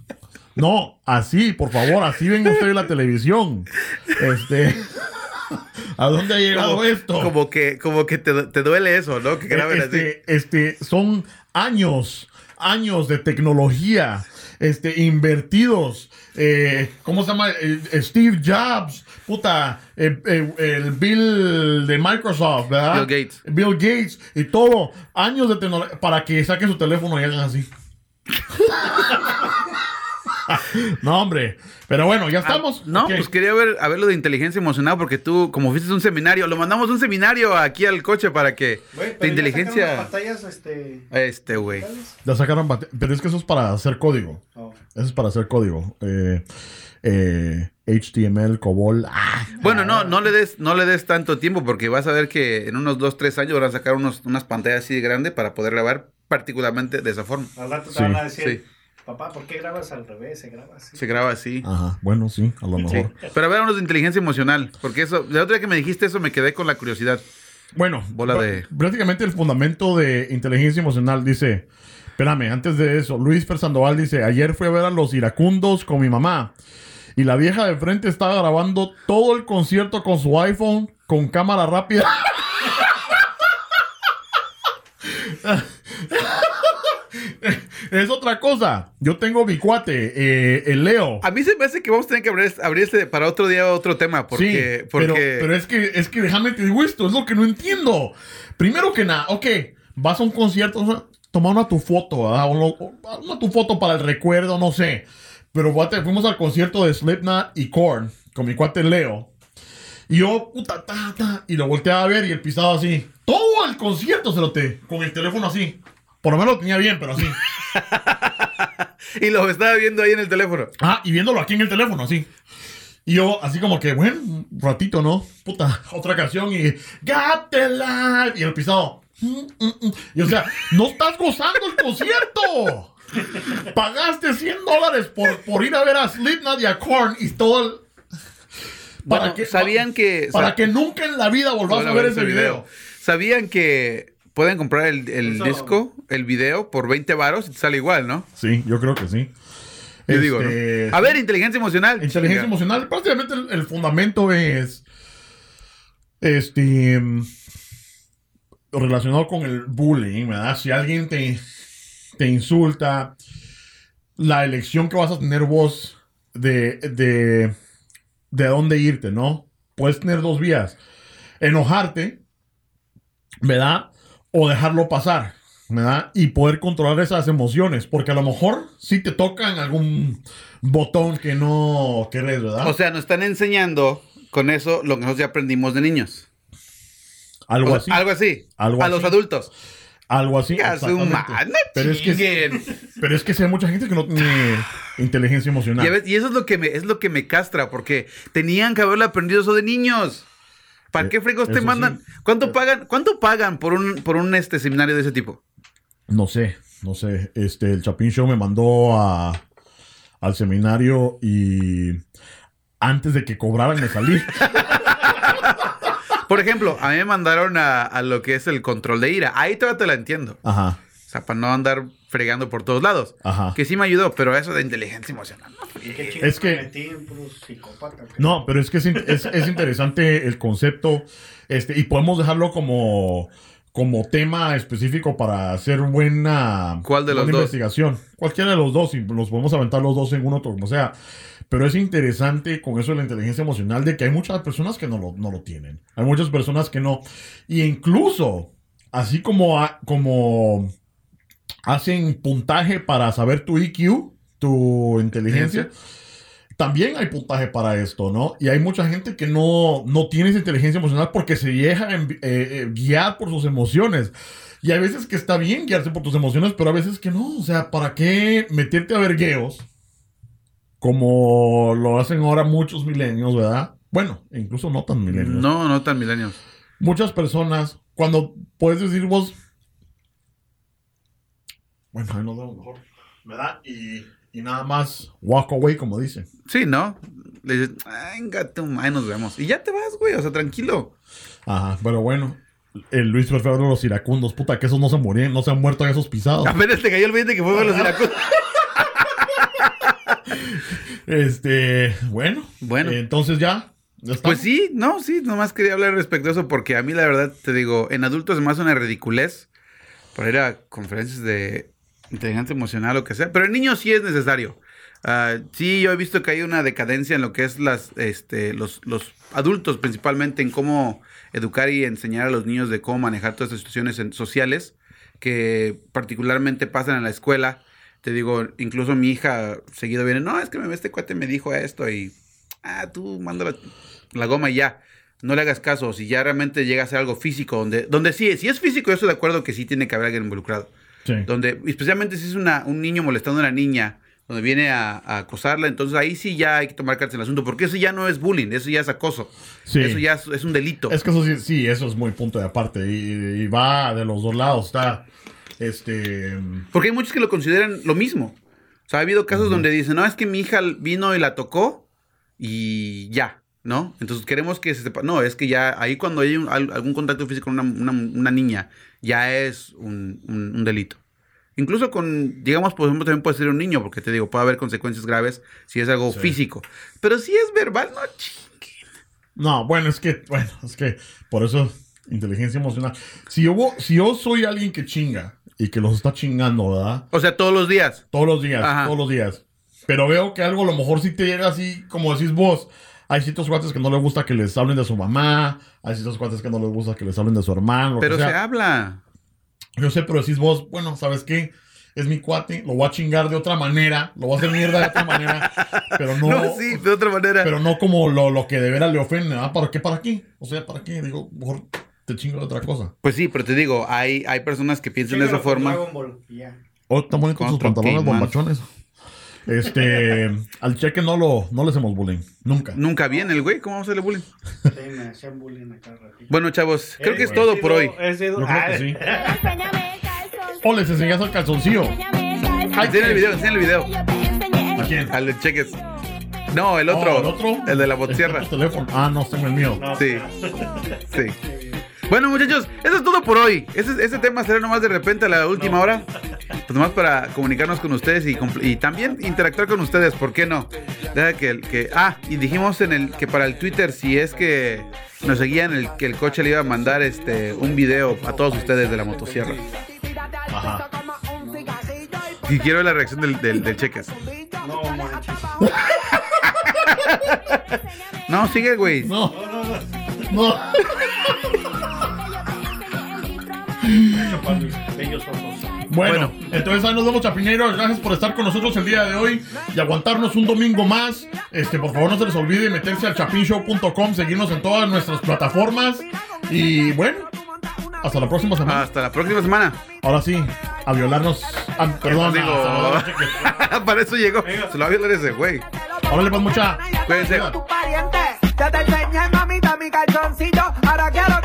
No, así, por favor, así ven ustedes la televisión. Este, *laughs* ¿a dónde ha llegado como, esto? Como que, como que te, te duele eso, ¿no? Que graben así. este, este, son años, años de tecnología, este, invertidos. Eh, ¿Cómo se llama? Eh, Steve Jobs, puta, eh, eh, el Bill de Microsoft, ¿verdad? Bill Gates. Bill Gates y todo. Años de tecnología para que saquen su teléfono y hagan así. *laughs* *laughs* no, hombre. Pero bueno, ya estamos. Ah, no, Ok. pues quería ver, a ver lo de inteligencia emocional, porque tú, como fuiste un seminario, lo mandamos un seminario aquí al coche para que Güey, de las inteligencia. pantallas, este. Este, güey. Ya sacaron Pero es que eso es para hacer código. Oh. Eso es para hacer código. Eh, eh, HTML, COBOL. ah, Bueno, no, no le des, no le des tanto tiempo, porque vas a ver que en unos 2, 3 años van a sacar unos, unas pantallas así de grandes para poder grabar particularmente de esa forma. Al rato te Sí, van a decir, sí. Papá, ¿por qué grabas al revés? Se graba así. Se graba así. Ajá, bueno, sí, a lo Sí. mejor. Pero a ver, unos de inteligencia emocional, porque eso, la otra vez que me dijiste eso me quedé con la curiosidad. Bueno, Bola de- prácticamente el fundamento de inteligencia emocional dice, espérame, antes de eso, Luis Fer Sandoval dice, ayer fui a ver a los iracundos con mi mamá y la vieja de frente estaba grabando todo el concierto con su iPhone con cámara rápida. *laughs* es otra cosa. Yo tengo mi cuate, eh, el Leo. A mí se me hace que vamos a tener que abrir, abrir este para otro día otro tema, porque, sí, porque pero, pero es que es que déjame te digo esto, es lo que no entiendo. Primero que nada, ok, vas a un concierto, toma una tu foto, ¿verdad? Una tu foto para el recuerdo, no sé. Pero fuimos al concierto de Slipknot y Korn con mi cuate Leo. Y yo, puta, ta, ta, y lo volteaba a ver y el pisado así. Todo el concierto se lo te, con el teléfono así. Por lo menos lo tenía bien, pero así. *laughs* *laughs* y lo estaba viendo ahí en el teléfono. Ah, y viéndolo aquí en el teléfono, así. Y yo, así como que, bueno, un ratito, ¿no? Puta, *laughs* otra canción y Got the Life. Y el pisado. mm, mm, mm. Y o sea, no estás gozando el concierto. *laughs* Pagaste 100 dólares por, por ir a ver a Slipknot y a Korn y todo el... Bueno, sabían que... Para que nunca en la vida volvás a ver ese video. Sabían que pueden comprar el, el Eso- disco, el video, por 20 varos y te sale igual, ¿no? Sí, yo creo que sí. Yo digo, Este, ¿no? A ver, inteligencia emocional. Inteligencia emocional, prácticamente el, el fundamento es este mm, relacionado con el bullying, ¿verdad? Si alguien te, te insulta, la elección que vas a tener vos de, de, de dónde irte, ¿no? Puedes tener dos vías. Enojarte, ¿verdad? O dejarlo pasar, ¿verdad? Y poder controlar esas emociones, porque a lo mejor sí te tocan algún botón que no querés, ¿verdad? O sea, nos están enseñando con eso lo que nosotros ya aprendimos de niños. algo O sea, así. Algo así. Algo a los adultos. Algo así. Pero, es que, pero es que hay mucha gente que no tiene inteligencia emocional. Ves, Y eso es lo que me, es lo que me castra, porque tenían que haberlo aprendido eso de niños. ¿Para Eh, qué fregos te mandan? sí. ¿Cuánto pagan? ¿Cuánto pagan por un, por un este seminario de ese tipo? No sé, no sé. Este, el Chapin Show me mandó a, al seminario y antes de que cobraran me salí. *laughs* Por ejemplo, a mí me mandaron a, a lo que es el control de ira. Ahí todavía te la entiendo. Ajá, O sea, para no andar fregando por todos lados. ajá. Que sí me ayudó, pero eso de inteligencia emocional. ¿no? ¿Qué chingados Es que- me metí en puro psicópata? güey? No, pero es que es, es- es interesante el concepto. Este, y podemos dejarlo como, como tema específico para hacer buena, ¿Cuál de los buena dos? investigación. Cualquiera de los dos, y los podemos aventar los dos en uno, como sea. Pero es interesante con eso de la inteligencia emocional de que hay muchas personas que no lo, no lo tienen. Hay muchas personas que no. Y incluso, así como, ha- como hacen puntaje para saber tu IQ, tu inteligencia, también hay puntaje para esto, ¿no? Y hay mucha gente que no, no tiene esa inteligencia emocional porque se deja eh, eh, guiar por sus emociones. Y hay veces que está bien guiarse por tus emociones, pero a veces que no. O sea, ¿para qué meterte a vergueos? Como lo hacen ahora muchos milenios, ¿verdad? Bueno, incluso no tan milenios. No, no tan milenios. Muchas personas, cuando puedes decir vos. Bueno, ahí nos vemos mejor. ¿Verdad? Y, y nada más walk away, como dicen. Sí, ¿no? Le dices, "Ay, venga, tú, ahí nos vemos. Y ya te vas, güey. O sea, tranquilo. Ajá, pero bueno. El Luis Perfecto de los iracundos, puta, que esos no se murieron, no se han muerto en esos pisados. Apenas te cayó el 20 que fue a los Syracuse. *laughs* Este, bueno. Bueno. entonces ya. Pues sí, no, sí, nomás quería hablar respecto a eso porque a mí la verdad te digo, en adultos es más una ridiculez para ir a conferencias de inteligencia emocional lo que sea, pero en niños sí es necesario. Ah, sí, yo he visto que hay una decadencia en lo que es las, este, los, los adultos principalmente en cómo educar y enseñar a los niños de cómo manejar todas estas situaciones en- sociales que particularmente pasan en la escuela. Te digo, incluso mi hija seguido viene, no, es que me este cuate me dijo esto y, ah, tú manda la, la goma y ya. No le hagas caso. Si ya realmente llega a ser algo físico, donde, donde sí, si es físico, yo estoy de acuerdo que sí tiene que haber alguien involucrado. Sí. Donde, especialmente si es una, un niño molestando a una niña, donde viene a, a acosarla, entonces ahí sí ya hay que tomar cartas en el asunto, porque eso ya no es bullying, eso ya es acoso. Sí. Eso ya es, es un delito. Es que eso sí, sí, eso es muy punto de aparte. Y, y va de los dos lados. Está. Este. Porque hay muchos que lo consideran lo mismo. O sea, ha habido casos donde dicen, no, es que mi hija vino y la tocó y ya, ¿no? Entonces queremos que se sepa. No, es que ya ahí cuando hay un- al- algún contacto físico con una, una- una niña, ya es un, un- un delito. Incluso con, digamos, por ejemplo, también puede ser un niño, porque te digo, puede haber consecuencias graves si es algo Sí. físico. Pero si es verbal, no chingue. No, bueno, es que, bueno, es que por eso inteligencia emocional. Si yo, si yo soy alguien que chinga y que los está chingando, ¿verdad? O sea, todos los días. Todos los días, Ajá. todos los días. Pero veo que algo a lo mejor sí te llega así, como decís vos. Hay ciertos cuates que no les gusta que les hablen de su mamá. Hay ciertos cuates que no les gusta que les hablen de su hermano. lo que Pero sea. se habla. Yo sé, pero decís vos, bueno, ¿sabes qué? Es mi cuate, lo voy a chingar de otra manera, lo voy a hacer mierda de otra manera, *laughs* pero no, No, sí, de otra manera. pero no como lo, lo que de veras le ofende, ¿ah? ¿Para qué? ¿Para qué? O sea, ¿para qué? Digo, mejor te chingo de otra cosa. Pues sí, pero te digo, hay, hay personas que piensan de esa forma. Dragon Ball, y ya. Oh, están bonitos otro pantalones bombachones. Este, al cheque no lo, no le hacemos bullying. Nunca. Nunca viene el güey. ¿Cómo vamos a hacerle bullying? Sí, me hacían bullying acá ratito. Bueno, chavos, creo que es todo por hoy. Yo creo que sí. O les enseñas al calzoncillo. Enséñame el calzoncillo. Enseña el video, enseña el video. Al de cheques. No, el otro. Oh, ¿el otro? El de la botierra. *laughs* Teléfono. Ah, no, tengo el mío. Sí. Sí. *laughs* Bueno, muchachos, eso es todo por hoy. Ese, ese tema será nomás de repente a la última hora. Pues nomás para comunicarnos con ustedes y, y también interactuar con ustedes, ¿por qué no? Deja que, que ah, y dijimos en el que para el Twitter si es que nos seguían el que el coche le iba a mandar este un video a todos ustedes de la motosierra. Ajá. Y quiero ver la reacción del, del, del cheques. No. *laughs* No, sigue, güey. No. No. Para mis bellos ojos. Bueno, Bueno. entonces ahí nos vemos, chapineros. Gracias por estar con nosotros el día de hoy y aguantarnos un domingo más. Este, por favor, no se les olvide meterse al chapinshow.com, seguirnos en todas nuestras plataformas. Y bueno, hasta la próxima semana. Hasta la próxima semana. Ahora sí, a violarnos. ah, perdón, Digo, a *laughs* para eso llegó. Se lo va a violar ese güey. Órale, pues mucha. Cuídense. tu pariente. Ya te enseñé, mamita, mi calzoncillo. Ahora quiero